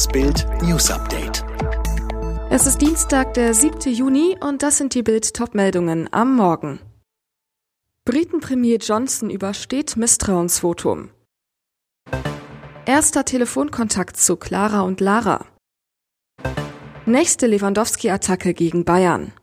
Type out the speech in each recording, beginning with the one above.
Das Bild News Update. Es ist Dienstag, der 7. Juni und das sind die Bild Topmeldungen am Morgen. Britenpremier Johnson übersteht Misstrauensvotum. Erster Telefonkontakt zu Clara und Lara. Nächste Lewandowski-Attacke gegen Bayern.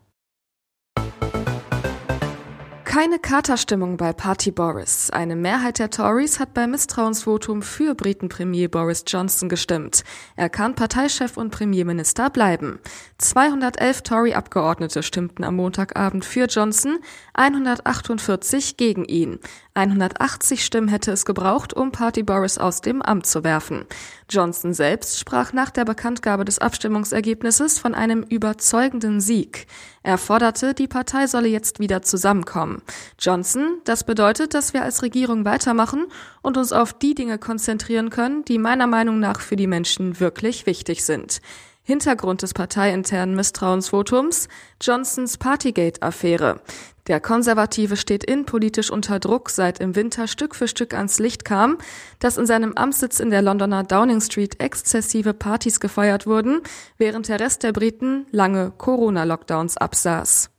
Keine Katerstimmung bei Party Boris. Eine Mehrheit der Tories hat beim Misstrauensvotum für Britenpremier Boris Johnson gestimmt. Er kann Parteichef und Premierminister bleiben. 211 Tory-Abgeordnete stimmten am Montagabend für Johnson, 148 gegen ihn. 180 Stimmen hätte es gebraucht, um Party Boris aus dem Amt zu werfen. Johnson selbst sprach nach der Bekanntgabe des Abstimmungsergebnisses von einem überzeugenden Sieg. Er forderte, die Partei solle jetzt wieder zusammenkommen. Johnson, das bedeutet, dass wir als Regierung weitermachen und uns auf die Dinge konzentrieren können, die meiner Meinung nach für die Menschen wirklich wichtig sind. Hintergrund des parteiinternen Misstrauensvotums Johnsons Partygate-Affäre. Der Konservative steht innenpolitisch unter Druck, seit im Winter Stück für Stück ans Licht kam, dass in seinem Amtssitz in der Londoner Downing Street exzessive Partys gefeiert wurden, während der Rest der Briten lange Corona-Lockdowns absaß.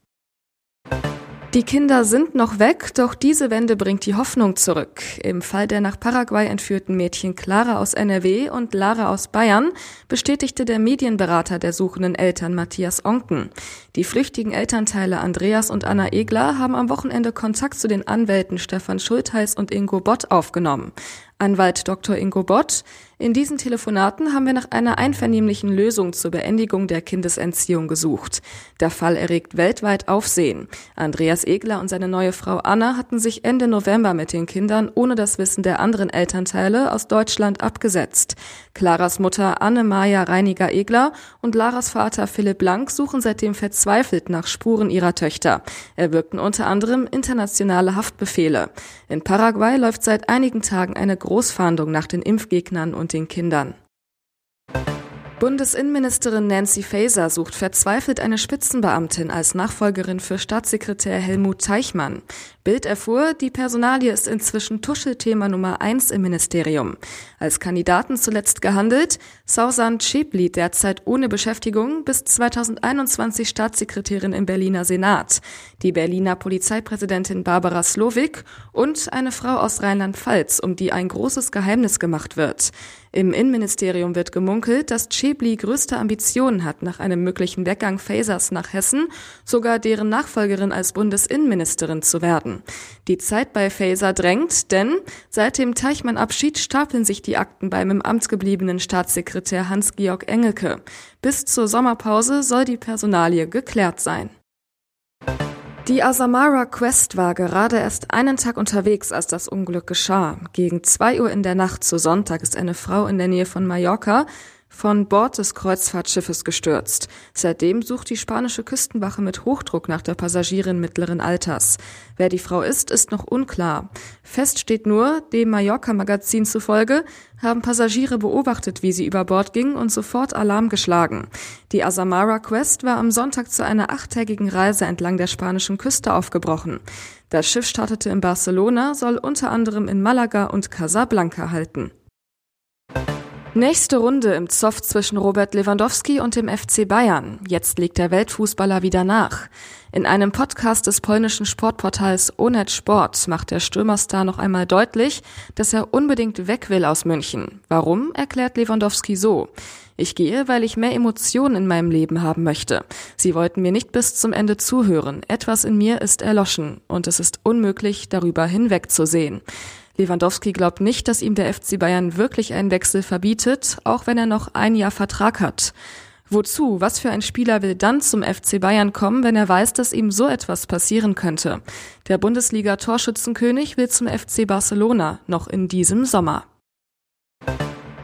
Die Kinder sind noch weg, doch diese Wende bringt die Hoffnung zurück. Im Fall der nach Paraguay entführten Mädchen Clara aus NRW und Lara aus Bayern bestätigte der Medienberater der suchenden Eltern Matthias Onken. Die flüchtigen Elternteile Andreas und Anna Egler haben am Wochenende Kontakt zu den Anwälten Stefan Schultheiß und Ingo Bott aufgenommen. Anwalt Dr. Ingo Bott. In diesen Telefonaten haben wir nach einer einvernehmlichen Lösung zur Beendigung der Kindesentziehung gesucht. Der Fall erregt weltweit Aufsehen. Andreas Egler und seine neue Frau Anna hatten sich Ende November mit den Kindern ohne das Wissen der anderen Elternteile aus Deutschland abgesetzt. Claras Mutter Anne-Maja Reiniger-Egler und Laras Vater Philipp Blank suchen seitdem verzweifelt nach Spuren ihrer Töchter. Erwirkten unter anderem internationale Haftbefehle. In Paraguay läuft seit einigen Tagen eine Großfahndung nach den Impfgegnern und den Kindern. Bundesinnenministerin Nancy Faeser sucht verzweifelt eine Spitzenbeamtin als Nachfolgerin für Staatssekretär Helmut Teichmann. Bild erfuhr, die Personalie ist inzwischen Tuschelthema Nummer eins im Ministerium. Als Kandidaten zuletzt gehandelt, Sausan Schäbli derzeit ohne Beschäftigung, bis 2021 Staatssekretärin im Berliner Senat, die Berliner Polizeipräsidentin Barbara Slowik und eine Frau aus Rheinland-Pfalz, um die ein großes Geheimnis gemacht wird. Im Innenministerium wird gemunkelt, dass Chebli größte Ambitionen hat nach einem möglichen Weggang Fasers nach Hessen, sogar deren Nachfolgerin als Bundesinnenministerin zu werden. Die Zeit bei Faser drängt, denn seit dem Teichmann-Abschied stapeln sich die Akten beim im Amt gebliebenen Staatssekretär Hans-Georg Engelke. Bis zur Sommerpause soll die Personalie geklärt sein. Die Asamara Quest war gerade erst einen Tag unterwegs, als das Unglück geschah. Gegen zwei Uhr in der Nacht zu Sonntag ist eine Frau in der Nähe von Mallorca von Bord des Kreuzfahrtschiffes gestürzt. Seitdem sucht die spanische Küstenwache mit Hochdruck nach der Passagierin mittleren Alters. Wer die Frau ist, ist noch unklar. Fest steht nur, dem Mallorca-Magazin zufolge, haben Passagiere beobachtet, wie sie über Bord ging und sofort Alarm geschlagen. Die Asamara Quest war am Sonntag zu einer achttägigen Reise entlang der spanischen Küste aufgebrochen. Das Schiff startete in Barcelona, soll unter anderem in Malaga und Casablanca halten. Nächste Runde im Zoff zwischen Robert Lewandowski und dem FC Bayern. Jetzt legt der Weltfußballer wieder nach. In einem Podcast des polnischen Sportportals Onet Sport macht der Stürmerstar noch einmal deutlich, dass er unbedingt weg will aus München. Warum, erklärt Lewandowski so. Ich gehe, weil ich mehr Emotionen in meinem Leben haben möchte. Sie wollten mir nicht bis zum Ende zuhören. Etwas in mir ist erloschen und es ist unmöglich, darüber hinwegzusehen. Lewandowski glaubt nicht, dass ihm der FC Bayern wirklich einen Wechsel verbietet, auch wenn er noch ein Jahr Vertrag hat. Wozu? Was für ein Spieler will dann zum FC Bayern kommen, wenn er weiß, dass ihm so etwas passieren könnte? Der Bundesliga-Torschützenkönig will zum FC Barcelona noch in diesem Sommer.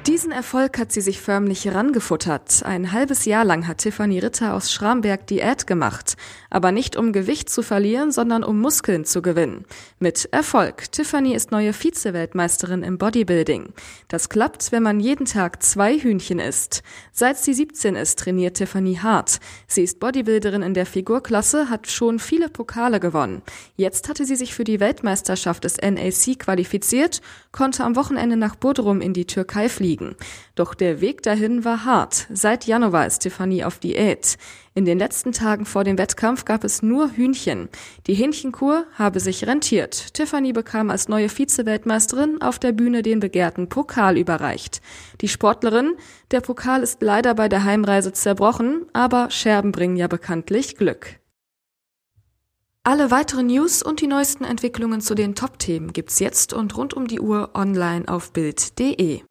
Diesen Erfolg hat sie sich förmlich rangefuttert. Ein halbes Jahr lang hat Tiffany Ritter aus Schramberg Diät gemacht. Aber nicht um Gewicht zu verlieren, sondern um Muskeln zu gewinnen. Mit Erfolg. Tiffany ist neue Vize-Weltmeisterin im Bodybuilding. Das klappt, wenn man jeden Tag zwei Hühnchen isst. Seit sie 17 ist, trainiert Tiffany hart. Sie ist Bodybuilderin in der Figurklasse, hat schon viele Pokale gewonnen. Jetzt hatte sie sich für die Weltmeisterschaft des NAC qualifiziert, konnte am Wochenende nach Bodrum in die Türkei fliegen. Abzuwiegen. Doch der Weg dahin war hart. Seit Januar ist Tiffany auf Diät. In den letzten Tagen vor dem Wettkampf gab es nur Hühnchen. Die Hähnchenkur habe sich rentiert. Tiffany bekam als neue Vize-Weltmeisterin auf der Bühne den begehrten Pokal überreicht. Die Sportlerin, der Pokal ist leider bei der Heimreise zerbrochen, aber Scherben bringen ja bekanntlich Glück. Alle weiteren News und die neuesten Entwicklungen zu den Top-Themen gibt's jetzt und rund um die Uhr online auf Bild.de.